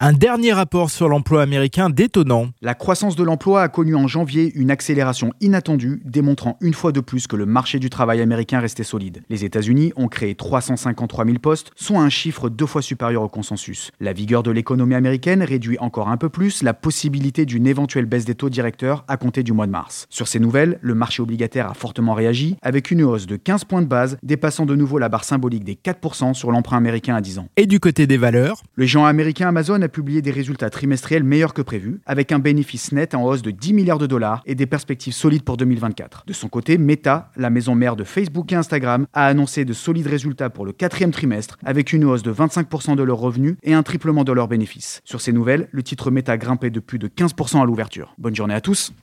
Un dernier rapport sur l'emploi américain détonnant. La croissance de l'emploi a connu en janvier une accélération inattendue, démontrant une fois de plus que le marché du travail américain restait solide. Les États-Unis ont créé 353 000 postes, soit un chiffre deux fois supérieur au consensus. La vigueur de l'économie américaine réduit encore un peu plus la possibilité d'une éventuelle baisse des taux directeurs à compter du mois de mars. Sur ces nouvelles, le marché obligataire a fortement réagi, avec une hausse de 15 points de base, dépassant de nouveau la barre symbolique des 4% sur l'emprunt américain à 10 ans. Et du côté des valeurs? Le géant américain Amazon a publié des résultats trimestriels meilleurs que prévu, avec un bénéfice net en hausse de 10 milliards de dollars et des perspectives solides pour 2024. De son côté, Meta, la maison mère de Facebook et Instagram, a annoncé de solides résultats pour le quatrième trimestre, avec une hausse de 25% de leurs revenus et un triplement de leurs bénéfices. Sur ces nouvelles, le titre Meta grimpait de plus de 15% à l'ouverture. Bonne journée à tous